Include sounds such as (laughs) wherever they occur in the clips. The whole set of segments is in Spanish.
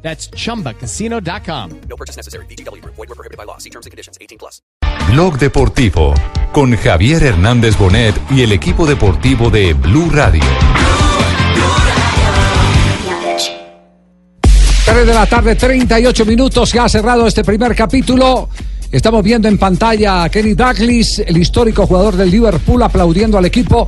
That's chumbacasino.com. No purchase necessary. BGW. Void were prohibited by law. See terms and conditions. 18 plus. Blog Deportivo con Javier Hernández Bonet y el equipo deportivo de Blue Radio. 3 de la tarde, 38 minutos. Ya ha cerrado este primer capítulo. Estamos viendo en pantalla a Kenny Douglas, el histórico jugador del Liverpool, aplaudiendo al equipo.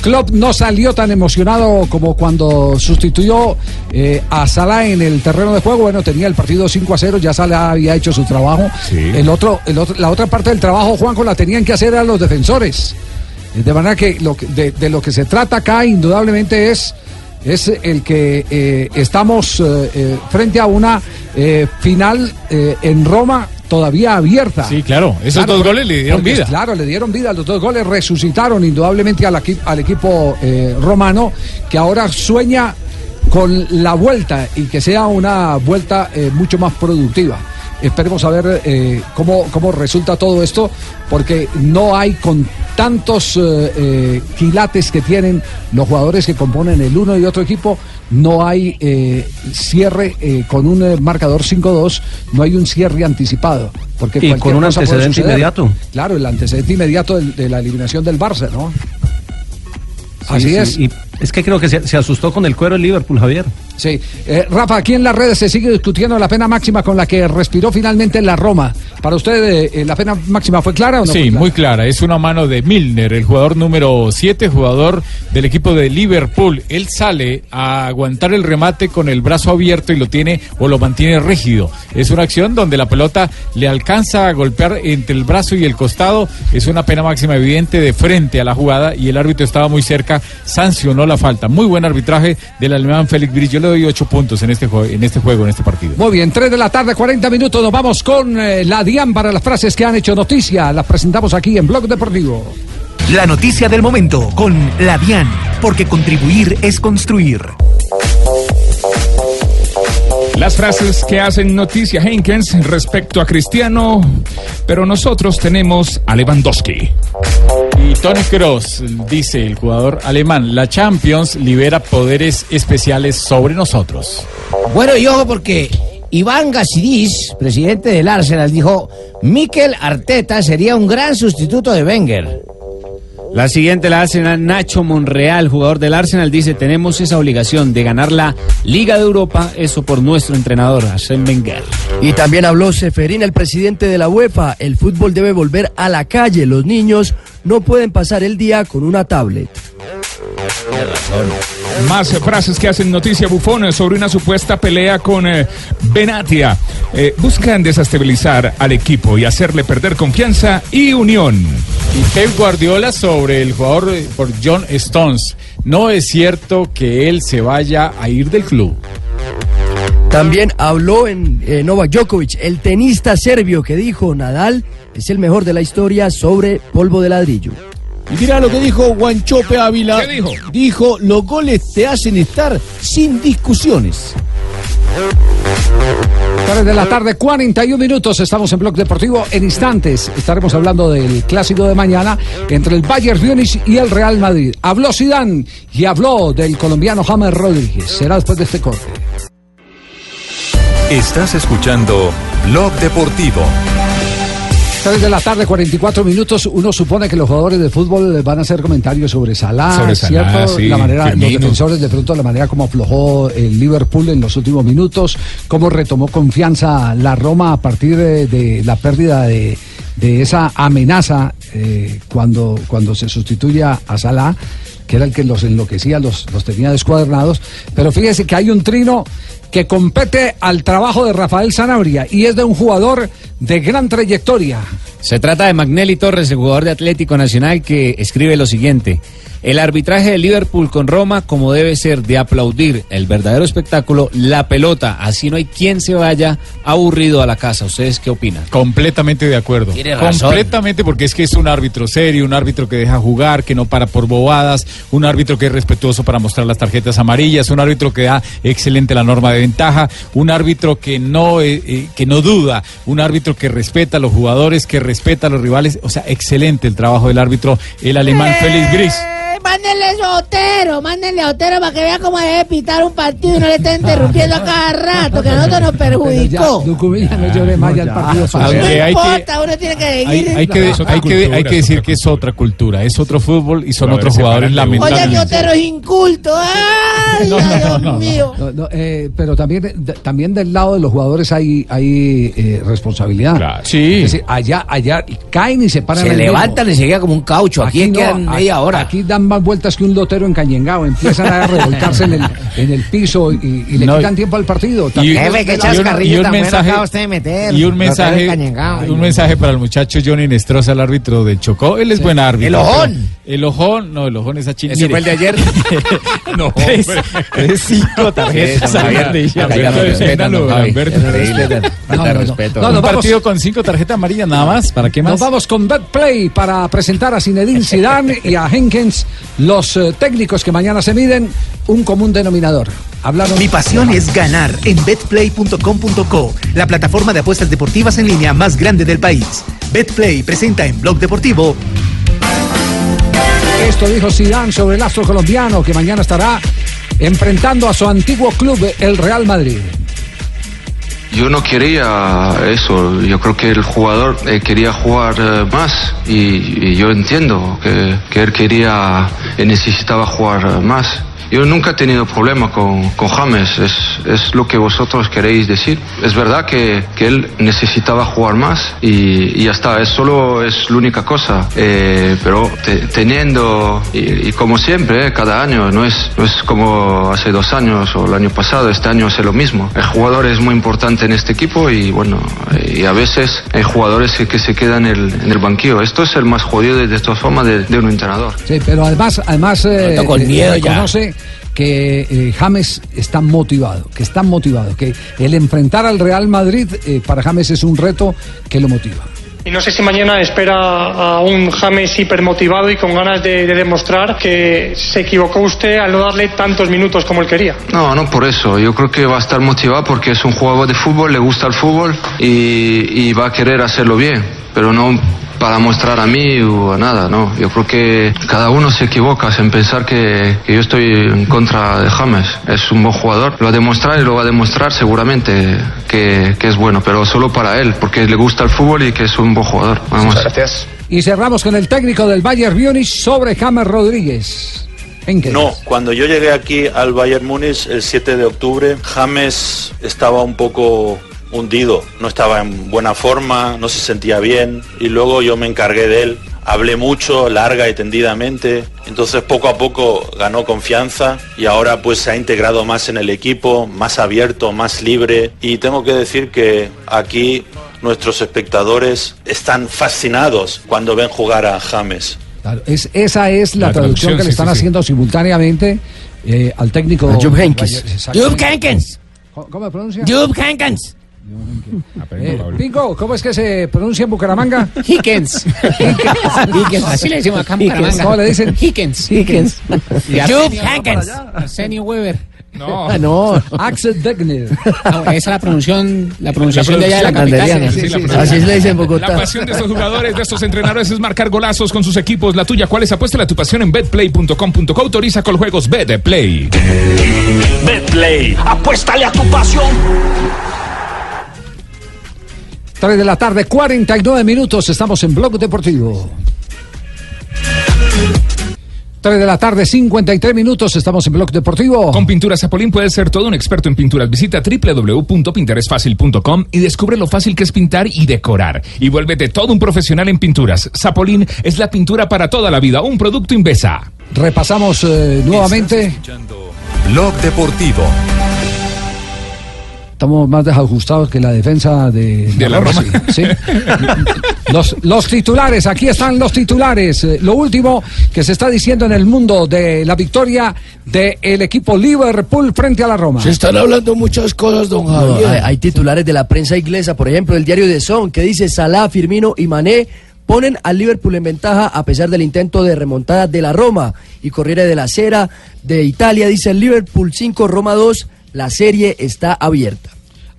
Klopp no salió tan emocionado como cuando sustituyó eh, a Salah en el terreno de juego. Bueno, tenía el partido 5 a 0, ya Salah había hecho su trabajo. El otro, el otro, la otra parte del trabajo, Juanjo, la tenían que hacer a los defensores. De manera que, lo que- de, de lo que se trata acá, indudablemente, es, es el que eh, estamos eh, eh, frente a una eh, final eh, en Roma todavía abierta. Sí, claro. Esos Claro, dos goles le dieron porque, vida. Claro, le dieron vida. Los dos goles resucitaron indudablemente al equipo eh, romano, que ahora sueña con la vuelta y que sea una vuelta eh, mucho más productiva. Esperemos a ver eh, cómo, cómo resulta todo esto, porque no hay con tantos eh, eh, quilates que tienen los jugadores que componen el uno y otro equipo, no hay eh, cierre con un marcador 5-2, no hay un cierre anticipado. Porque Y con un antecedente inmediato. Claro, el antecedente inmediato de, la eliminación del Barça, ¿no? Así Sí, es. Y es que creo que se, se asustó con el cuero el Liverpool, Javier. Sí. Eh, Rafa, aquí en las redes se sigue discutiendo la pena máxima con la que respiró finalmente la Roma. ¿Para usted eh, eh, la pena máxima fue clara o no? fue Sí, clara? muy clara. Es una mano de Milner, el jugador número 7, jugador del equipo de Liverpool. Él sale a aguantar el remate con el brazo abierto y lo tiene o lo mantiene rígido. Es una acción donde la pelota le alcanza a golpear entre el brazo y el costado. Es una pena máxima evidente de frente a la jugada y el árbitro estaba muy cerca, sancionó la falta. Muy buen arbitraje del alemán Félix Bridge. Yo le doy ocho puntos en este, en este juego, en este partido. Muy bien, 3 de la tarde, 40 minutos. Nos vamos con eh, la DIAN para las frases que han hecho noticia. Las presentamos aquí en Blog Deportivo. La noticia del momento con la DIAN, porque contribuir es construir. Las frases que hacen noticia Henkens respecto a Cristiano, pero nosotros tenemos a Lewandowski. Y Tony Kroos dice, el jugador alemán, la Champions libera poderes especiales sobre nosotros. Bueno, y ojo porque Iván Gasidis, presidente del Arsenal, dijo, Mikel Arteta sería un gran sustituto de Wenger. La siguiente la hace Nacho Monreal, jugador del Arsenal, dice, tenemos esa obligación de ganar la Liga de Europa, eso por nuestro entrenador, Arsène Wenger. Y también habló Seferín, el presidente de la UEFA. El fútbol debe volver a la calle. Los niños no pueden pasar el día con una tablet. Más frases que hacen noticia Buffon sobre una supuesta pelea con eh, Benatia. Eh, buscan desestabilizar al equipo y hacerle perder confianza y unión. Y Pep Guardiola sobre el jugador eh, por John Stones. No es cierto que él se vaya a ir del club. También habló en eh, Novak Djokovic, el tenista serbio que dijo Nadal es el mejor de la historia sobre polvo de ladrillo. Y mira lo que dijo Guanchope Ávila. ¿Qué dijo? Dijo, los goles te hacen estar sin discusiones. 3 de la tarde, 41 minutos. Estamos en Blog Deportivo. En instantes estaremos hablando del clásico de mañana entre el Bayern Múnich y el Real Madrid. Habló Zidane y habló del colombiano James Rodríguez. Será después de este corte. Estás escuchando Blog Deportivo. 3 de la tarde, 44 minutos. Uno supone que los jugadores de fútbol van a hacer comentarios sobre Salah, Sobre Salah, ¿cierto? sí, la manera, los defensores de pronto la manera como aflojó el Liverpool en los últimos minutos, cómo retomó confianza la Roma a partir de, de la pérdida de, de esa amenaza eh, cuando, cuando se sustituye a a Salah que era el que los enloquecía, los, los tenía descuadernados. Pero fíjese que hay un trino que compete al trabajo de Rafael Sanabria y es de un jugador de gran trayectoria. Se trata de Magnelli Torres, el jugador de Atlético Nacional, que escribe lo siguiente. El arbitraje de Liverpool con Roma, como debe ser de aplaudir el verdadero espectáculo, la pelota. Así no hay quien se vaya aburrido a la casa. ¿Ustedes qué opinan? Completamente de acuerdo. Tiene razón. Completamente porque es que es un árbitro serio, un árbitro que deja jugar, que no para por bobadas, un árbitro que es respetuoso para mostrar las tarjetas amarillas, un árbitro que da excelente la norma de ventaja, un árbitro que no eh, eh, que no duda, un árbitro que respeta a los jugadores, que respeta a los rivales, o sea, excelente el trabajo del árbitro, el alemán Félix Gris. Mándenle a Otero, mándenle a Otero para que vea cómo debe pitar un partido y no le esté interrumpiendo a cada rato, que a nosotros nos perjudicó. Ya no llore más, ya el partido No importa, uno tiene que seguir. hay que, hay, que, hay que decir que es otra cultura, es otro fútbol y son otros se jugadores uno. Oye, que lamentables. Otero es inculto. (laughs) Ay, Dios mío. No, no, eh, pero también, también del lado de los jugadores hay, hay eh, responsabilidad. Claro. Sí. Es decir, allá, allá caen y se paran. Se ahí mismo. levantan enseguida como un caucho. Aquí, no, quedan media hora. Aquí dan más vueltas que un lotero encañengado. Empiezan a revolcarse en el, en el piso y, y le No, quitan tiempo al partido. Y, Jefe, qué de la- y un- chascarrillo y un mensaje, acaba usted de meter. y un mensaje, un para el muchacho Johnny Nestroza, el árbitro del Chocó. Él es buen árbitro. El ojón. El ojón, no, el ojón es a Chile. ¿Ese fue el de ayer? (laughs) no, (laughs) Tres- tres, cinco tarjetas. No, no, de partido con cinco tarjetas amarillas nada más. ¿Para qué más? Nos vamos con Betplay para presentar a Zinedine (laughs) Zidane y a Henkens, los eh, técnicos que mañana se miden, un común denominador. Hablaron Mi pasión es ganar en betplay.com.co, la plataforma de apuestas deportivas en línea más grande del país. Betplay presenta en Blog Deportivo Esto dijo Zidane sobre el astro colombiano que mañana estará enfrentando a su antiguo club, el Real Madrid. Yo no quería eso, yo creo que el jugador eh, quería jugar eh, más y, y yo entiendo que, que él quería y necesitaba jugar eh, más. Yo nunca he tenido problema con, con James, es, es lo que vosotros queréis decir. Es verdad que, que él necesitaba jugar más y, y ya está, es solo es la única cosa. Eh, pero te- teniendo, y, y como siempre, eh, cada año, no es, no es como hace dos años o el año pasado, este año es lo mismo. El jugador es muy importante en este equipo y bueno, eh, y a veces hay jugadores que, que se quedan en el, en el banquillo. Esto es el más jodido de, de todas formas de, de un entrenador. Sí, pero además, además eh, con eh, miedo ya. reconoce que eh, James está motivado, que está motivado, que el enfrentar al Real Madrid eh, para James es un reto que lo motiva. Y no sé si mañana espera a un James hipermotivado y con ganas de, de demostrar que se equivocó usted al no darle tantos minutos como él quería. No, no por eso. Yo creo que va a estar motivado porque es un jugador de fútbol, le gusta el fútbol y, y va a querer hacerlo bien, pero no para mostrar a mí o a nada, no. Yo creo que cada uno se equivoca en pensar que, que yo estoy en contra de James. Es un buen jugador, lo va a demostrar y lo va a demostrar seguramente que, que es bueno, pero solo para él, porque le gusta el fútbol y que es un buen jugador. Vamos. Gracias. Y cerramos con el técnico del Bayern Múnich sobre James Rodríguez. No, cuando yo llegué aquí al Bayern Múnich el 7 de octubre, James estaba un poco hundido, no estaba en buena forma, no se sentía bien y luego yo me encargué de él. Hablé mucho, larga y tendidamente, entonces poco a poco ganó confianza y ahora pues se ha integrado más en el equipo, más abierto, más libre y tengo que decir que aquí nuestros espectadores están fascinados cuando ven jugar a James. Claro, es, esa es la, La traducción, traducción, que le sí, están sí, sí. haciendo simultáneamente eh, al técnico. Bayern, exacto. Jupp Heynckes. ¿Cómo, cómo se pronuncia? Jupp Heynckes. (laughs) Eh, Pingo, ¿cómo es que se pronuncia en Bucaramanga? (laughs) Hickens. Hickens. (laughs) Así le decimos acá en Bucaramanga. ¿Cómo le dicen? Hickens. Hickens. Jupp Heynckes. Arsenio Weber. No. Ah, no. Axel Degner. No, esa es la pronunciación, la pronunciación de allá de la capital. Santanderiana. Sí, sí, Sí, la sí, Así se le dice en La Bogotá. pasión de estos jugadores, de estos entrenadores es marcar golazos con sus equipos. La tuya, ¿cuál es? Apuesta tu pasión en betplay.com.co. Autoriza con juegos Betplay. Betplay, apuéstale a tu pasión. 3 de la tarde, 49 minutos. Estamos en Blog Deportivo. 3 de la tarde, 53 minutos. Estamos en Blog Deportivo. Con Pinturas Zapolín puedes ser todo un experto en pinturas. Visita www.pinterestfacil.com y descubre lo fácil que es pintar y decorar. Y vuélvete todo un profesional en pinturas. Zapolín es la pintura para toda la vida. Un producto Invesa. Repasamos eh, nuevamente. Blog Deportivo. Estamos más desajustados que la defensa de, De la Roma. sí, sí. Los, los titulares, aquí están los titulares. Eh, Lo último que se está diciendo en el mundo de la victoria del equipo Liverpool frente a la Roma. Se están hablando muchas cosas, don Javier. hay, hay titulares de la prensa inglesa, por ejemplo, el diario de Son, que dice Salah, Firmino y Mané ponen al Liverpool en ventaja a pesar del intento de remontada de la Roma. Y Corriere de la Sera de Italia dice Liverpool 5, Roma 2, la serie está abierta.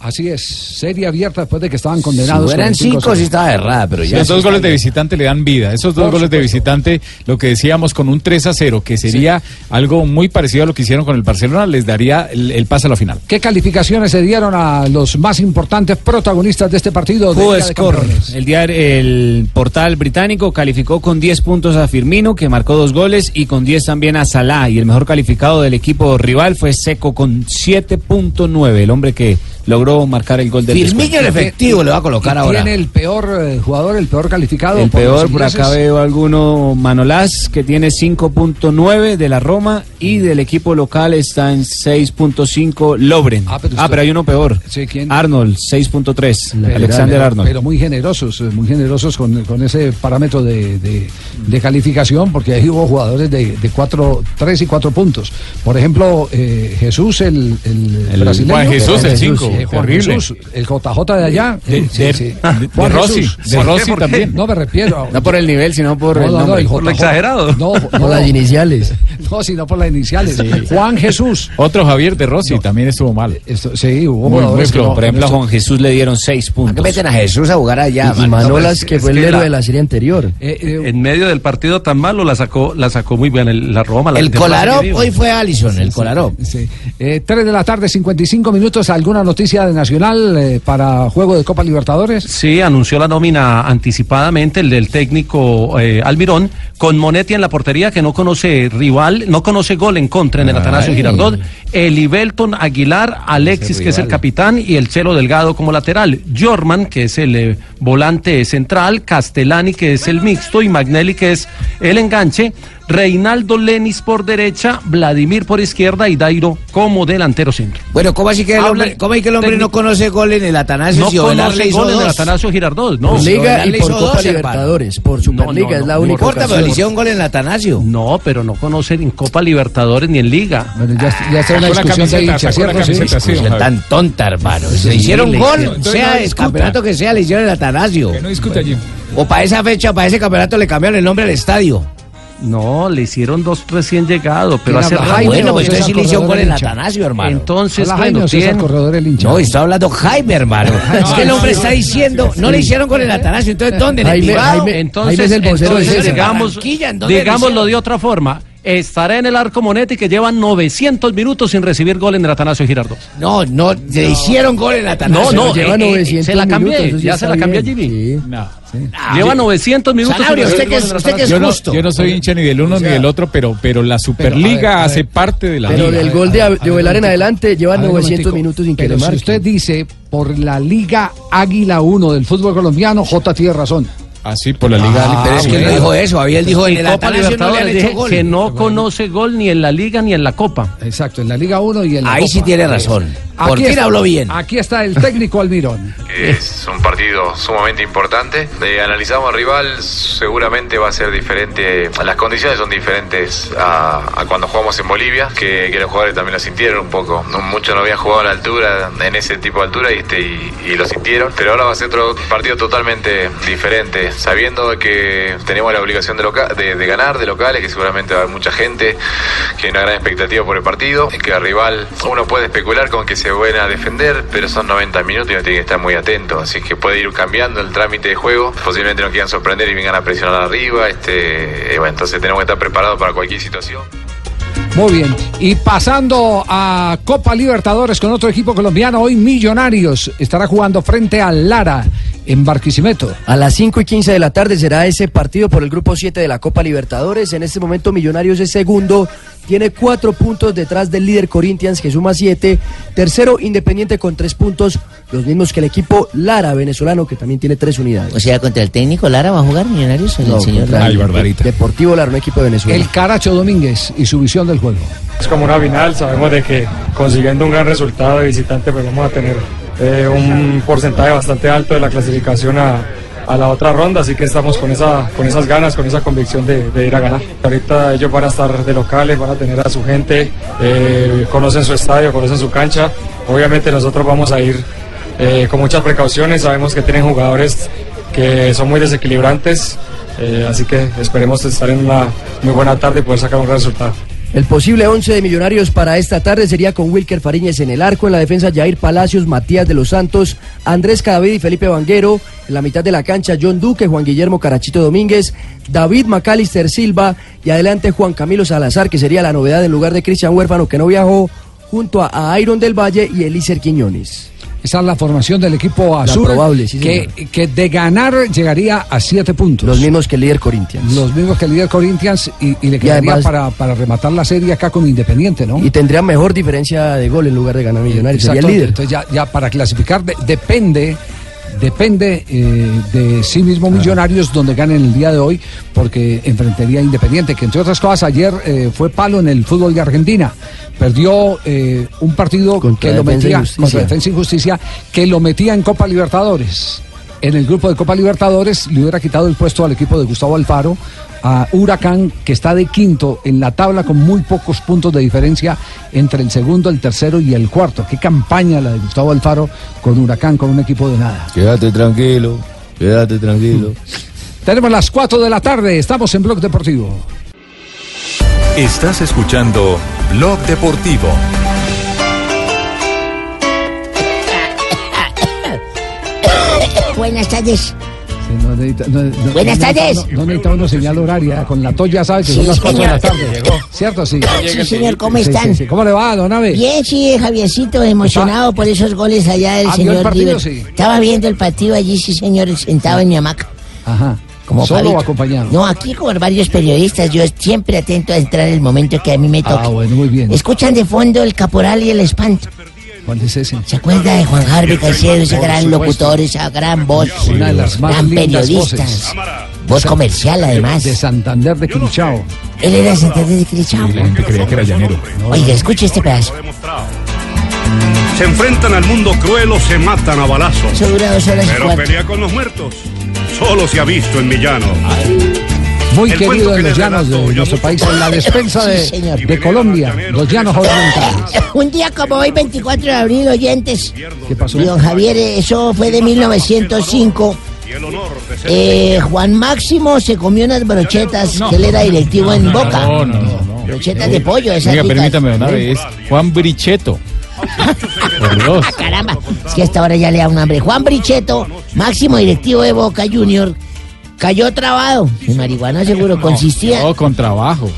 Así es, serie abierta después de que estaban condenados. Si con cinco sí estaba errada, pero ya. Los dos goles de visitante le dan vida. Esos dos Por goles de visitante, lo que decíamos con un 3 a 0, que sería algo muy parecido a lo que hicieron con el Barcelona, les daría el, el pase a la final. ¿Qué calificaciones se dieron a los más importantes protagonistas de este partido? de Score. Campeones? El, diario, el portal británico calificó con 10 puntos a Firmino, que marcó dos goles, y con 10 también a Salah. Y el mejor calificado del equipo rival fue Seco con 7.9, el hombre que logró marcar el gol del Firmino el efectivo le va a colocar ¿Y ahora. ¿Tiene el peor eh, jugador, el peor calificado? El por peor, por acá veo alguno, Manolás, que tiene 5.9 de la Roma y del equipo local está en 6.5 Lobren. Ah, Ah, pero pero, usted- hay uno peor. Sí, ¿quién? Arnold, 6.3. Pero- Alexander pero- Arnold. Pero muy generosos, eh, muy generosos con, con ese parámetro de, de- de calificación, porque ahí hubo jugadores de, de cuatro, tres y cuatro puntos. Por ejemplo, eh, Jesús, el, el, El brasileño. Juan Jesús, el Eh, Juan terrible. Jesús, el JJ de allá. De- sí, de- sí. de- Juan de Rossi, de Rossi también. No me refiero. No por el nivel, sino por No, el no, no, nombre. el Por lo JJ. exagerado. No, (laughs) Por no, las iniciales. (laughs) no, sino por las iniciales. Juan Jesús. Otro Javier de Rossi también estuvo mal. Esto, sí, hubo Muy, muy flojo. Por ejemplo, a Juan Jesús le dieron 6 ¿A qué puntos. meten a Jesús a jugar allá? y man? Manolas, que fue el héroe de la serie anterior. eh, eh, En medio del partido tan malo la sacó, la sacó muy bien la Roma. El Kolarov hoy fue Allison, el Kolarov. Sí. Eh, 3 de la tarde, 55 minutos. ¿Alguna noticia de Nacional eh, para juego de Copa Libertadores? Sí, anunció la nómina anticipadamente, el del técnico eh, Almirón, con Monetti en la portería, que no conoce rival, no conoce gol en contra en el Atanasio Girardot, Elibelton Aguilar, Alexis, que es el capitán, y el Chelo Delgado como lateral, Jorman, que es el eh, volante central, Castellani, que es el mixto, y Magnelli, que es el enganche. Reinaldo Lenis por derecha, Vladimir por izquierda y Dairo como delantero centro. Bueno, ¿cómo así que el hombre, cómo es que el hombre no conoce gol en el Atanasio No si conoce gol en el? Atanasio Girardot, no. Por Liga y por hizo Copa. Libertadores. Por Superliga no, es la no, No única importa, pero le hicieron gol en el Atanasio. No, pero no conocen en Copa Libertadores ni en Liga. Bueno, ya, ya está una discusión de don Javier. tan tonta, hermano. Le Sí, hicieron le gol, sea no el discuta. campeonato que sea, le hicieron el Atanasio. Que no discute allí. O para esa fecha, para ese campeonato le cambiaron el nombre al estadio. No, le hicieron dos recién llegados, pero ¿Quién hace rato. Jaime bueno, pues entonces sí le hicieron en el? Atanasio, hermano. Entonces, Hola, bueno, Jaime, Corredor el hincha. No, está hablando Jaime, hermano. Es que el hombre está diciendo, no le hicieron en el Atanasio, entonces ¿dónde? ¿En el Jaime-? Jaime- entonces, Jaime es el vocero de entonces, César. digamos, Barranquilla, ¿en dónde le digámoslo de otra forma. Estará en el arco Monetti que lleva 900 minutos sin recibir gol en el Atanasio Girardot. No, no, le hicieron gol en el No, Atanasio. no, lleva eh, eh, 900 se la cambié, minutos, sí ya se la cambié, bien. Jimmy. Sí. No. Ah, Lleva 900 minutos Sanabria, sin usted que recibir es- el usted que es Atanasio. Yo no, justo. yo no soy hincha ni del uno ni del otro, pero, pero la Superliga Pero, a ver, a ver. hace parte de la Pero liga. del gol de, a ver, de Ovelar en a adelante lleva A ver, un 900 momentico. minutos sin que Pero le si usted dice por la Liga Águila 1 del fútbol colombiano, J tiene razón. Así por la liga. Ah, pero es que no dijo eso, Abiel dijo en Copa no Libertadores que no conoce gol ni en la Liga ni en la Copa. Exacto, en la Liga 1 y en la Ahí Copa. sí tiene razón. Aquí está- habló bien. Aquí está el técnico Almirón. (laughs) Es un partido sumamente importante. Eh, analizamos al rival, seguramente va a ser diferente. Las condiciones son diferentes a, a cuando jugamos en Bolivia, que, que los jugadores también lo sintieron un poco. No- muchos no habían jugado a la altura, en ese tipo de altura, y, este, y, y lo sintieron. Pero ahora va a ser otro partido totalmente diferente, sabiendo que tenemos la obligación de, de, ganar de locales, que seguramente va a haber mucha gente, que hay una gran expectativa por el partido, que al rival uno puede especular con que se van a defender, pero son 90 minutos y uno tiene que estar muy atento, así que puede ir cambiando el trámite de juego, posiblemente nos quieran sorprender y vengan a presionar arriba, este, entonces tenemos que estar preparados para cualquier situación. Muy bien. Y pasando a Copa Libertadores con otro equipo colombiano, hoy Millonarios estará jugando frente al Lara en Barquisimeto. A las 5 y 15 de la tarde será ese partido por el grupo 7 de la Copa Libertadores. En este momento Millonarios es segundo, tiene cuatro puntos detrás del líder Corinthians que suma siete. Tercero Independiente con tres puntos, los mismos que el equipo Lara venezolano que también tiene tres unidades. O sea, contra el técnico Lara va a jugar Millonarios o el No, señor contra Lara? el Deportivo Lara, un equipo de Venezuela. El Caracho Domínguez y su visión del juego. Es como una final, sabemos de que consiguiendo un gran resultado de visitante pues vamos a tener eh, un porcentaje bastante alto de la clasificación a, a la otra ronda, así que estamos con, esa, con esas ganas, con esa convicción de, ir a ganar. Ahorita ellos van a estar de locales, van a tener a su gente, eh, conocen su estadio, conocen su cancha, obviamente nosotros vamos a ir eh, con muchas precauciones, sabemos que tienen jugadores que son muy desequilibrantes, así que esperemos estar en una muy buena tarde y poder sacar un resultado. El posible 11 de Millonarios para esta tarde sería con Wilker Fariñez en el arco, en la defensa Jair Palacios, Matías de los Santos, Andrés Cadavid y Felipe Vanguero, en la mitad de la cancha John Duque, Juan Guillermo Carachito Domínguez, David Macalister Silva y adelante Juan Camilo Salazar, que sería la novedad en lugar de Cristian Huérfano, que no viajó, junto a, Iron del Valle y Elícer Quiñones. Esa es la formación del equipo La azul. probable, sí, que, que de ganar llegaría a siete puntos. Los mismos que el líder Corinthians. Los mismos que el líder Corinthians y, y le quedaría además- para, para rematar la serie acá con Independiente, ¿no? Y tendría mejor diferencia de gol en lugar de ganar Millonarios. Sería el líder. Entonces ya, ya para clasificar de- depende depende eh, de sí mismo Millonarios donde ganen el día de hoy porque enfrentaría a Independiente que entre otras cosas ayer eh, fue palo en el fútbol de Argentina. Perdió eh, un partido Contra que lo metía contra Defensa y Justicia que lo metía en Copa Libertadores en el grupo de Copa Libertadores le hubiera quitado el puesto al equipo de Gustavo Alfaro a Huracán que está de quinto en la tabla con muy pocos puntos de diferencia entre el segundo, el tercero y el cuarto. Qué campaña la de Gustavo Alfaro con Huracán, con un equipo de nada. Quédate tranquilo, quédate tranquilo. (laughs) Tenemos las 4 de la tarde, estamos en Blog Deportivo. Estás escuchando Blog Deportivo. Buenas tardes. Sí, no necesita- no- no- Buenas tardes. No, necesita uno señal horaria, con la toya sabe que Sí, son las 4 de la señor. tarde. ¿Cierto? Sí. Sí, señor, ¿cómo Sí, sí, están? sí. ¿Cómo le va, don Abe? Bien, sí, Javiercito, emocionado por esos goles allá del Ah, ¿vio el señor partido? River. Sí. Estaba viendo el partido allí, sí, señor, sentado en mi hamaca. Ajá. Como ¿Solo Fabito. o acompañado? No, aquí con varios periodistas, yo siempre atento a entrar en el momento que a mí me toque. Ah, bueno, muy bien. Escuchan de fondo el caporal y el espanto. ¿Cuál es ese? ¿Se acuerda de Juan Harvey Caicedo, ese gran supuesto. locutor, esa gran voz? Una de las más gran periodista. Voz comercial, además. De Santander de Quilichao. Él era de Santander de Quilichao. La gente creía que era llanero. Oiga, escuche este pedazo. Se enfrentan al mundo cruel o se matan a balazos. Pero pelea con los muertos. Solo se ha visto en mi llano. Muy El querido en los llanos de relato nuestro país, en la despensa de, Sí, de Colombia, los llanos orientales. Un día como hoy, 24 de abril, oyentes. ¿Qué pasó? Don Javier, eso fue de 1905. Eh, Juan Máximo se comió unas brochetas, que él era directivo en Boca. No, no, no. Brochetas de pollo, esas Oiga, permítame, don Abe, es Juan Bricheto. (laughs) Por Dios. Ah, Caramba, es que hasta ahora ya le da un hambre. Juan Bricheto, máximo directivo de Boca Junior, cayó trabado. En marihuana seguro consistía. No, con trabajo.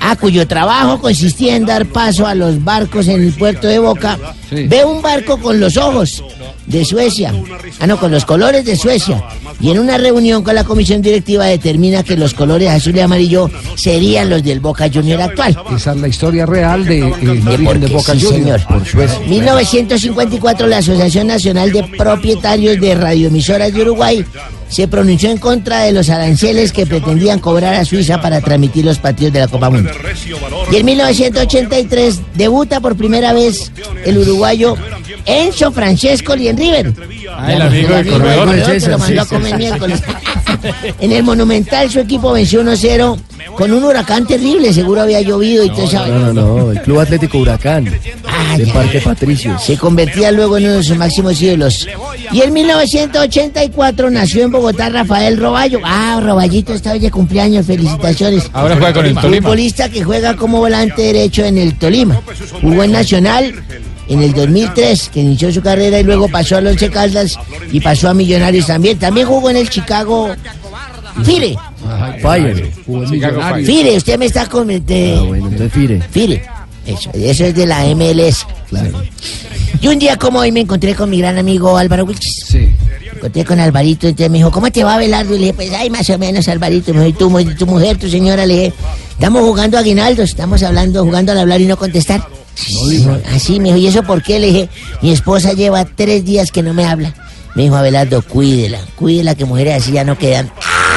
Ah, cuyo trabajo consistía en dar paso a los barcos en el puerto de Boca. Ve un barco con los ojos de Suecia. Ah, no, con los colores de Suecia. Y en una reunión con la comisión directiva determina que los colores azul y amarillo serían los del Boca Junior actual. Esa es la historia real de, eh, de Porque Boca sí, Juniors. señor. 1954 la Asociación Nacional de Propietarios de Radioemisoras de Uruguay se pronunció en contra de los aranceles que pretendían cobrar a Suiza para transmitir los partidos de la Copa Mundial. Y en 1983 debuta por primera vez el uruguayo Enzo Francesco en River. Ah, el amigo del corredor. que lo mandó a Sí, comer sí, sí. miércoles. en el Monumental su equipo venció 1-0 con un huracán terrible, seguro había llovido y todo eso. No, no, no, el Club Atlético Huracán. de Parque Patricio. Se convertía luego en uno de sus máximos ídolos. Y en 1984 nació en Bogotá Rafael Roballo. Ah, Roballito está hoy de cumpleaños, felicitaciones. Ahora juega con el Tolima. Futbolista que juega como volante derecho en el Tolima. Jugó en Nacional en el 2003, que inició su carrera y luego pasó al Once Caldas y pasó a Millonarios también. También jugó en el Chicago Fire. Fire. Jugó en Millonarios. Fire, usted me está comentando. Ah, bueno, entonces Fire. Fire. Eso, eso es de la MLS. Claro. Y un día como hoy me encontré con mi gran amigo Álvaro Wilches. Sí. Encontré con Alvarito, entonces me dijo, ¿cómo te va, Abelardo? Y le dije, pues, ay, más o menos, Alvarito. Y me dijo, ¿y tu, tu mujer, tu señora? Le dije, estamos jugando a aguinaldos, estamos hablando, jugando al hablar y no contestar. Así, me dijo, ¿y eso por qué? Le dije, mi esposa lleva tres días que no me habla. Me dijo, Abelardo, cuídela, cuídela, que mujeres así ya no quedan.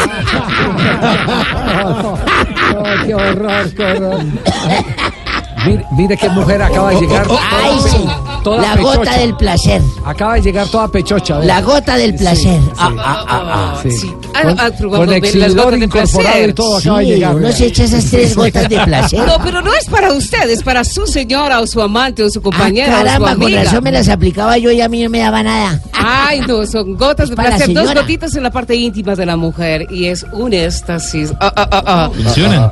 (laughs) qué horror, qué horror. (laughs) Mire, mire qué mujer acaba de llegar. Ay, sí. Toda La pechocha. gota del placer. Acaba de llegar toda pechocha. vea. La gota del placer. Sí, Ah, ah, ah, ah. sí. Ah, Con, ah, exhibidor de incorporado placer. y todo acaba de Sí, llegar. vea. se echa esas tres gotas de placer. No, pero no es para usted, es para su señora o su amante o su compañera Ah, o su caramba, con razón me las aplicaba yo y a mí no me daba nada. Ay, no, son gotas de placer, dos gotitas en la parte íntima de la mujer y es un éxtasis. Ah, ah, ah, ah.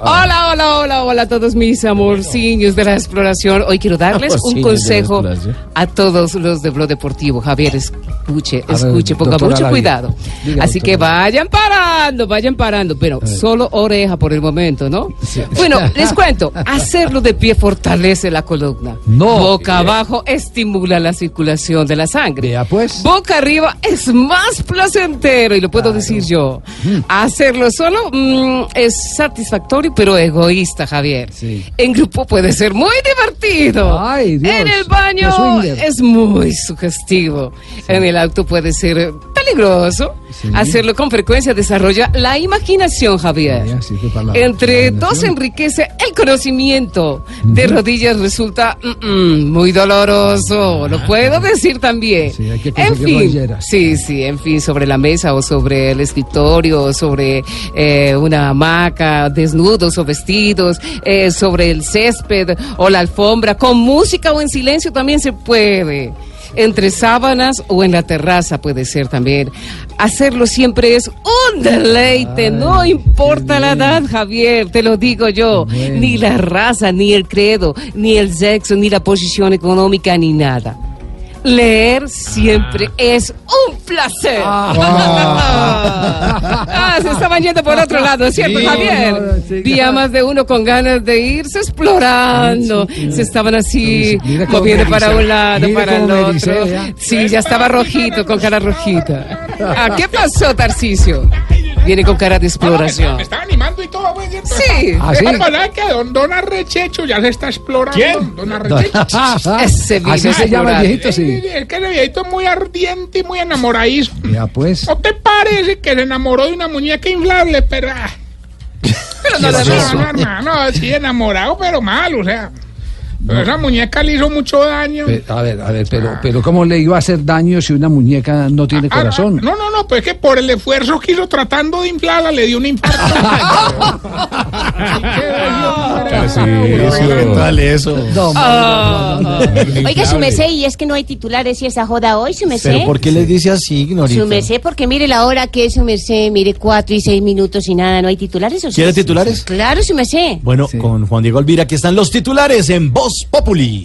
Hola, hola, hola, hola a todos mis amorcillos de la exploración. Hoy quiero darles un consejo a todos los de Blog Deportivo. Javier, escuche, escuche, ponga mucho cuidado. Así que vayan parando, vayan parando, pero solo oreja por el momento, ¿no? Bueno, (laughs) les cuento, hacerlo de pie fortalece la columna. No. Boca abajo estimula la circulación de la sangre. pues. Boca arriba es más placentero, y lo puedo decir yo. Mm. Hacerlo solo mm, es satisfactorio, pero egoísta, Javier. En grupo puede ser muy divertido. Ay, Dios, en el baño es muy sugestivo. En el auto puede ser peligroso. Hacerlo con frecuencia desarrolla la imaginación, Javier. Sí. Entre dos enriquece el conocimiento. De rodillas resulta mm, mm, muy doloroso. Lo puedo decir también. hay que en fin, rodilleras. sí, sí, en fin, sobre la mesa o sobre el escritorio, o sobre eh, una hamaca, desnudos o vestidos, eh, sobre el césped o la alfombra, con música o en silencio también se puede. Entre sábanas o en la terraza puede ser también. Hacerlo siempre es un deleite, no importa la edad, Javier, te lo digo yo, ni la raza, ni el credo, ni el sexo, ni la posición económica, ni nada. Leer siempre es un placer. Ah, se estaban yendo por otro lado, ¿cierto, Sí, Javier? no, sí, Vi a más de uno con ganas de irse explorando. Se estaban así moviendo para un lado, Mira para el ericé, otro. Sí, ya estaba rojito, con cara rojita. Ah, ¿Qué pasó, Tarcicio? Viene con cara de exploración. Me está animando y todo, pues, ¿cierto? Sí. ¿Ah, ¿Ah, que don, don Arrechecho ya se está explorando? ¿Quién? Don Arrechecho. Ese Así se llama el viejito, sí. Es que ese viejito es muy ardiente y muy enamoradizo. Ya pues. ¿No te parece que se enamoró de una muñeca inflable, pero... ah, (laughs) Pero no no, no, no, hermano, sí, enamorado, pero mal, o sea... Pero esa muñeca le hizo mucho daño. Pe- A ver, a ver, pero, pero ¿cómo le iba a hacer daño si una muñeca no tiene Ah, corazón? No, no, no, pues es que por el esfuerzo que hizo tratando de inflarla le dio un infarto. ¿Qué (laughs) tal eso? Oiga, su merced, y es que no hay titulares y esa joda hoy, su merced. ¿Pero por qué les dice así, Ignorita? Su merced, porque mire la hora que es su merced, mire cuatro y seis minutos y nada, no hay titulares. ¿o sí? ¿Quiere titulares? Claro, su merced. Bueno, con Juan Diego Alvira, aquí están los titulares en Voz Populi.